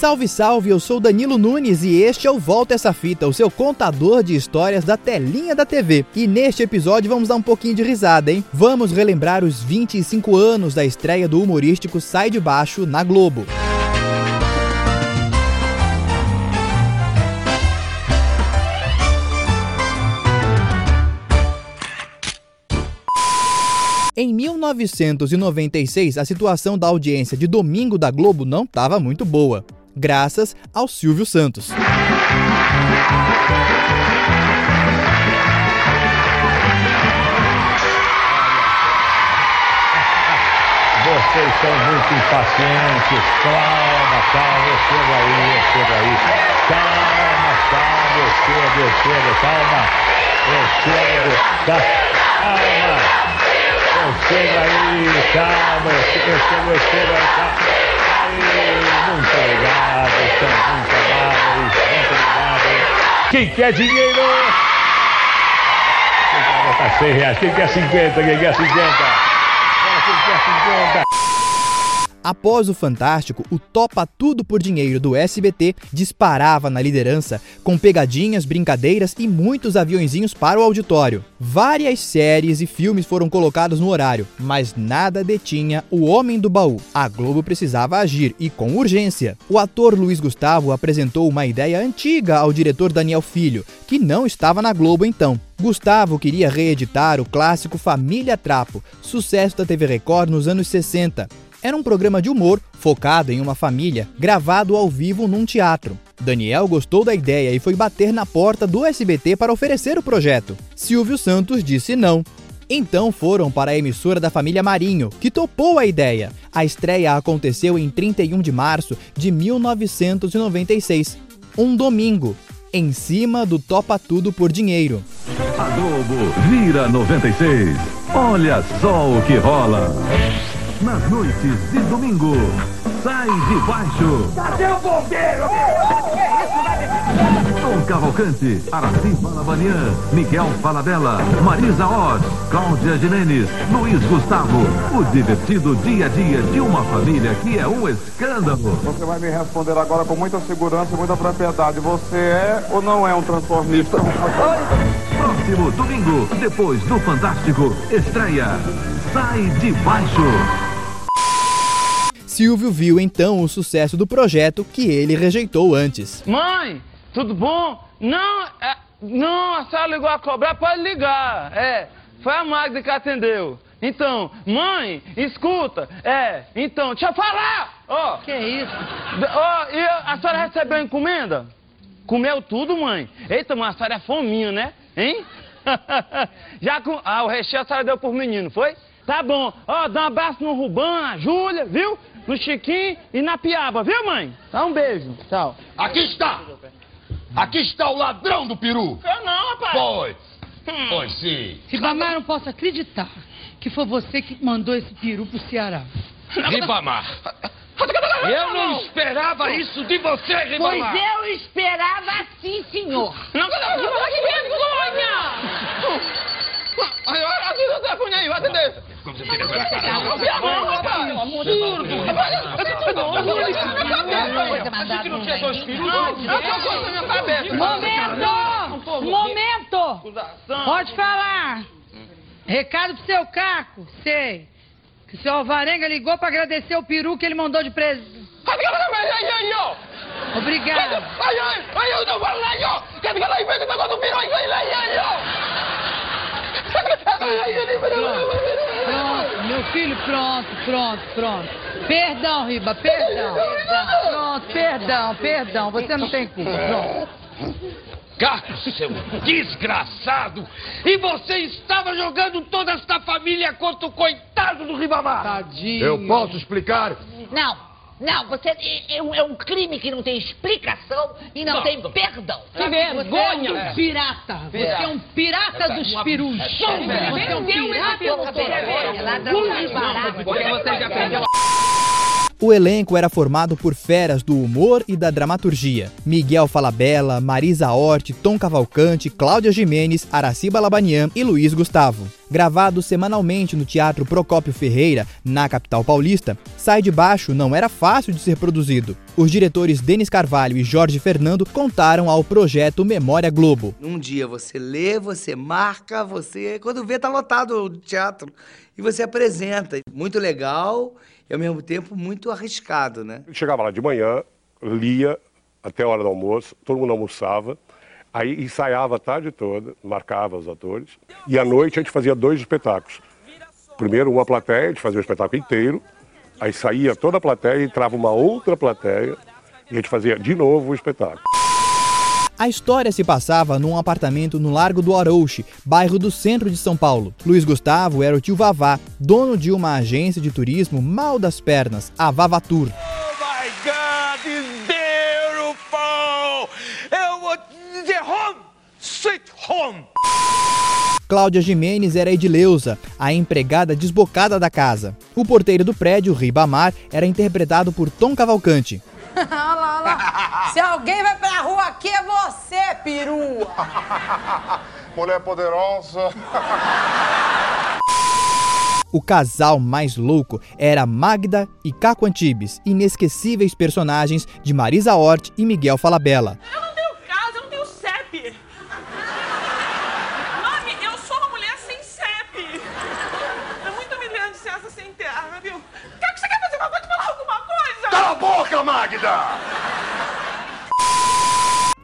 Salve, salve! Eu sou Danilo Nunes e este é o Volta Essa Fita, o seu contador de histórias da telinha da TV. E neste episódio vamos dar um pouquinho de risada, hein? Vamos relembrar os 25 anos da estreia do humorístico Sai de Baixo na Globo. Em 1996, a situação da audiência de domingo da Globo não estava muito boa graças ao Silvio Santos. Vocês são muito impacientes. Calma, calma, eu chego aí, eu chego aí. Calma, calma, eu chego, eu chego, calma. Eu chego, tá? calma. Eu chego aí, calma, eu chego, eu chego aí. Muito obrigado, são muito amáveis, muito obrigado. Quem quer dinheiro? Quem quer botar 100 reais? Quem quer 50? Quem quer 50? Quem quer 50? Após o Fantástico, o Topa Tudo por Dinheiro do SBT disparava na liderança com pegadinhas, brincadeiras e muitos aviãozinhos para o auditório. Várias séries e filmes foram colocados no horário, mas nada detinha o Homem do Baú. A Globo precisava agir e com urgência. O ator Luiz Gustavo apresentou uma ideia antiga ao diretor Daniel Filho, que não estava na Globo então. Gustavo queria reeditar o clássico Família Trapo, sucesso da TV Record nos anos 60. Era um programa de humor focado em uma família, gravado ao vivo num teatro. Daniel gostou da ideia e foi bater na porta do SBT para oferecer o projeto. Silvio Santos disse não. Então foram para a emissora da família Marinho, que topou a ideia. A estreia aconteceu em 31 de março de 1996, um domingo, em cima do Topa Tudo por Dinheiro. A Globo vira 96. Olha só o que rola nas noites de domingo. Sai de baixo. Cadê o bombeiro? Tom Cavalcante, Araci Balabanian, Miguel Falabella, Marisa Oz, Cláudia Jimenez, Luiz Gustavo. O divertido dia a dia de uma família que é um escândalo. Você vai me responder agora com muita segurança e muita propriedade. Você é ou não é um transformista? Próximo domingo, depois do Fantástico, estreia Sai de Baixo. Silvio viu então o sucesso do projeto que ele rejeitou antes. Mãe, tudo bom? Não, é, não, a senhora ligou a cobrar, pode ligar. É, foi a Magda que atendeu. Então, mãe, escuta, é, então, deixa eu falar! Ó, que isso? Ó, e a senhora recebeu encomenda? Comeu tudo, mãe? Eita, mas a senhora é fominha, né? Hein? Já com. Ah, o recheio a senhora deu por menino, foi? Tá bom. Ó, dá um abraço no Rubão, na Júlia, viu? No Chiquinho e na Piaba, viu, mãe? Dá um beijo. Tchau. Aqui está! Aqui está o ladrão do peru! Eu não, rapaz! Pois! Hum. Pois sim! Ribamar, eu não posso acreditar que foi você que mandou esse peru pro Ceará. Ribamar! Eu não esperava isso de você, Ribamar! Pois eu esperava sim, senhor! Não, não, não, que vergonha! Atendeu! Como você fica com essa cara? Absurdo! Momento! Momento! Pode falar! Recado pro seu Caco, sei. Que o seu Alvarenga ligou pra agradecer o peru que ele mandou de presente. Obrigado. Ai, ai, ai, eu não falo nada, Que fica lá e pega o negócio do peru, ai, ai, ai, ai. Pronto, meu filho, pronto, pronto, pronto. Perdão, Riba, perdão. Pronto, perdão, perdão. Você não tem culpa. Pronto. Caco, seu desgraçado! E você estava jogando toda esta família contra o coitado do Ribamar! Tadinho. Eu posso explicar? Não, não, você é, é, um, é um crime que não tem explicação e não, não tem perdão. Que vergonha! Você é um pirata. Você é um pirata dos perus. Você é um pirata dos perus. Ladrão de barato. Porque você já perdeu o elenco era formado por feras do humor e da dramaturgia. Miguel Falabella, Marisa Hort, Tom Cavalcante, Cláudia Jimenez, Araci Balabanian e Luiz Gustavo. Gravado semanalmente no Teatro Procópio Ferreira, na capital paulista, Sai de Baixo não era fácil de ser produzido. Os diretores Denis Carvalho e Jorge Fernando contaram ao projeto Memória Globo. Num dia você lê, você marca, você. Quando vê, tá lotado o teatro. E você apresenta. Muito legal e ao mesmo tempo muito arriscado, né? Chegava lá de manhã, lia até a hora do almoço, todo mundo almoçava. Aí ensaiava a tarde toda, marcava os atores. E à noite a gente fazia dois espetáculos. Primeiro uma plateia, a gente fazia o espetáculo inteiro. Aí saía toda a plateia, entrava uma outra plateia e a gente fazia de novo o espetáculo. A história se passava num apartamento no Largo do Arouche, bairro do centro de São Paulo. Luiz Gustavo era o tio Vavá, dono de uma agência de turismo mal das pernas, a Vavatur. Oh my God, it's beautiful! Eu vou dizer home, sweet home! Cláudia Jimenez era Edileuza, a empregada desbocada da casa. O porteiro do prédio, Ribamar, era interpretado por Tom Cavalcante. olha lá, olha lá. Se alguém vai pra rua aqui é você, perua. Mulher poderosa. O casal mais louco era Magda e Caco Antibes, inesquecíveis personagens de Marisa Hort e Miguel Falabella. Eu não tenho casa, eu não tenho CEP. Mami, eu sou uma mulher sem CEP. É muito humilhante ser essa sem terra, viu? O que, é você quer fazer? Pode falar alguma coisa? Cala a boca, Magda!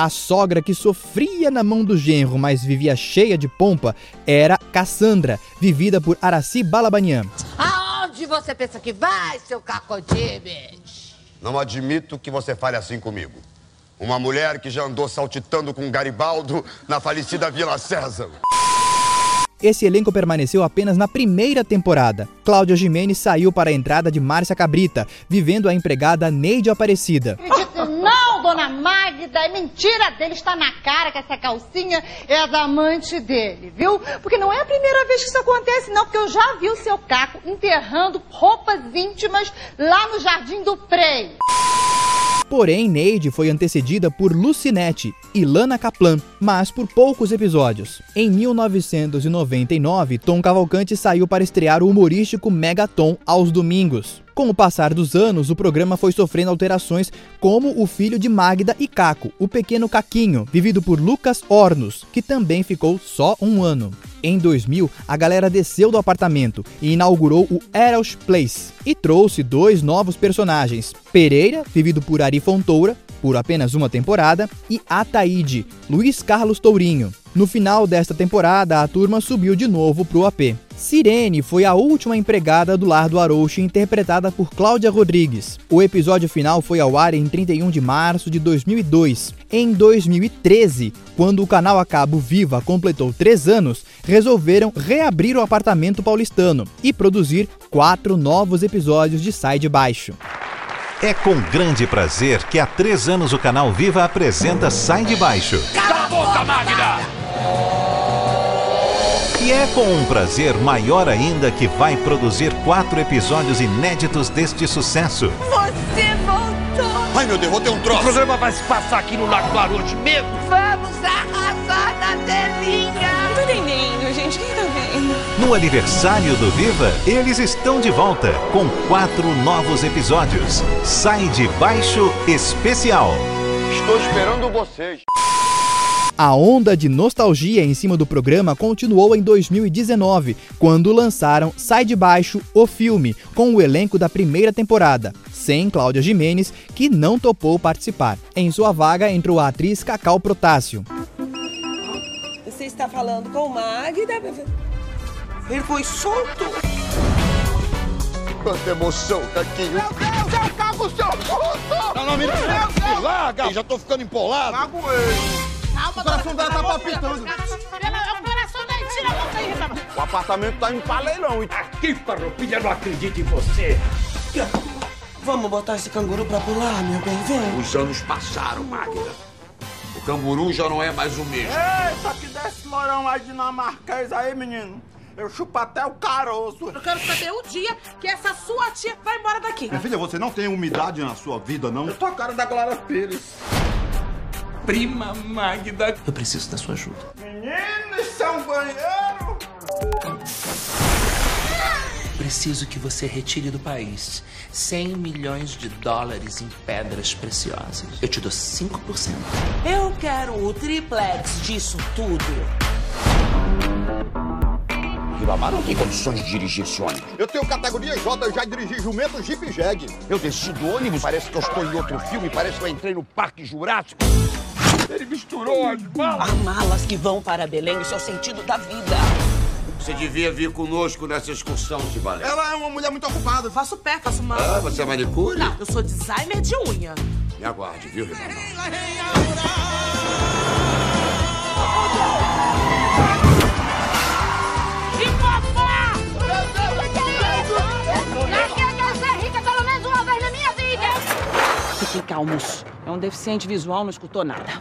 A sogra que sofria na mão do genro, mas vivia cheia de pompa, era Cassandra, vivida por Araci Balabanian. Aonde você pensa que vai, seu cacotibes? Não admito que você fale assim comigo. Uma mulher que já andou saltitando com Garibaldo na falecida Vila César. Esse elenco permaneceu apenas na primeira temporada. Cláudia Jimenez saiu para a entrada de Márcia Cabrita, vivendo a empregada Neide Aparecida. Dona Magda, é mentira dele, está na cara que essa calcinha é a da amante dele, viu? Porque não é a primeira vez que isso acontece, não, porque eu já vi o seu Caco enterrando roupas íntimas lá no Jardim do Prei. Porém, Neide foi antecedida por Lucinete e Lana Kaplan, mas por poucos episódios. Em 1999, Tom Cavalcante saiu para estrear o humorístico Megaton aos domingos. Com o passar dos anos, o programa foi sofrendo alterações, como o filho de Magda e Caco, o pequeno Caquinho, vivido por Lucas Hornos, que também ficou só um ano. Em 2000, a galera desceu do apartamento e inaugurou o Eros Place e trouxe dois novos personagens: Pereira, vivido por Ari Fontoura, por apenas uma temporada, e Ataíde, Luiz Carlos Tourinho. No final desta temporada, a turma subiu de novo pro AP. Sirene foi a última empregada do lar do Arouche, interpretada por Cláudia Rodrigues. O episódio final foi ao ar em 31 de março de 2002. Em 2013, quando o canal a cabo Viva completou três anos, resolveram reabrir o apartamento paulistano e produzir quatro novos episódios de Sai de Baixo. É com grande prazer que há três anos o canal Viva apresenta Sai de Baixo. Cala a boca, Magda! E é com um prazer maior ainda que vai produzir quatro episódios inéditos deste sucesso. Você voltou! Ai meu Deus, vou ter um O troço. programa vai se passar aqui no Lago do Aroche mesmo? Vamos arrasar na telinha! Não tô entendendo, gente. Quem tá vendo? No aniversário do Viva, eles estão de volta com quatro novos episódios. Sai de Baixo Especial. Estou esperando vocês. A onda de nostalgia em cima do programa continuou em 2019, quando lançaram Sai de Baixo, o filme, com o elenco da primeira temporada, sem Cláudia Jimenez, que não topou participar. Em sua vaga entrou a atriz Cacau Protásio. Você está falando com o Magda? Ele foi solto? Quanta emoção, Caquinho. Meu Deus, é o Caco, seu puto! Não, não, me, me larga. Já tô ficando empolado. O coração dela tá palpitando. O coração da tira a mão daí. O apartamento tá em paleirão. Que farroupilha não acredita em você! Vamos botar esse canguru pra pular, meu bem, vem. Os anos passaram, Magda. O camburu já não é mais o mesmo. Eita, que desse loirão mais dinamarquês aí, menino. Eu chupo até o caroço. Eu quero saber o dia que essa sua tia vai embora daqui. Minha filha, você não tem umidade na sua vida, não? Eu tô a cara da Glória Pires. Prima Magda. Eu preciso da sua ajuda. Menino, isso é banheiro? preciso que você retire do país 100 milhões de dólares em pedras preciosas. Eu te dou 5%. Eu quero o triplex disso tudo. Ribamar não tem condições de dirigir esse ônibus. Eu tenho categoria J, eu já dirigi jumento, Jeep e Jeg. Eu desci do ônibus, parece que eu estou em outro filme, parece que eu entrei no Parque Jurássico. Ele misturou as malas. Há malas que vão para Belém, isso é o sentido da vida. Você devia vir conosco nessa excursão, Tibalé. Ela é uma mulher muito ocupada. Eu faço pé, faço mão. Ah, você é manicure? Não, eu sou designer de unha. Me aguarde, viu, Ribamar? Calmos. É um deficiente visual, não escutou nada.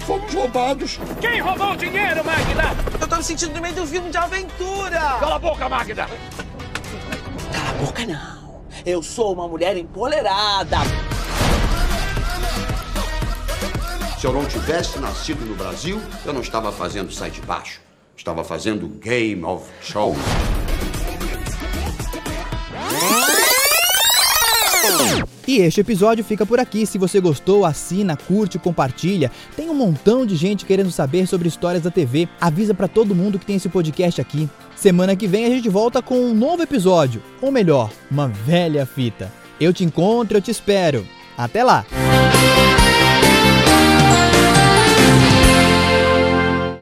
Fomos roubados. Quem roubou o dinheiro, Magda? Eu tô me sentindo no meio de um filme de aventura. Cala a boca, Magda. Cala a boca, não. Eu sou uma mulher empolerada. Se eu não tivesse nascido no Brasil, eu não estava fazendo Sai de Baixo. Estava fazendo Game of Show. E este episódio fica por aqui. Se você gostou, assina, curte, compartilha. Tem um montão de gente querendo saber sobre histórias da TV. Avisa para todo mundo que tem esse podcast aqui. Semana que vem a gente volta com um novo episódio, ou melhor, uma velha fita. Eu te encontro, eu te espero. Até lá.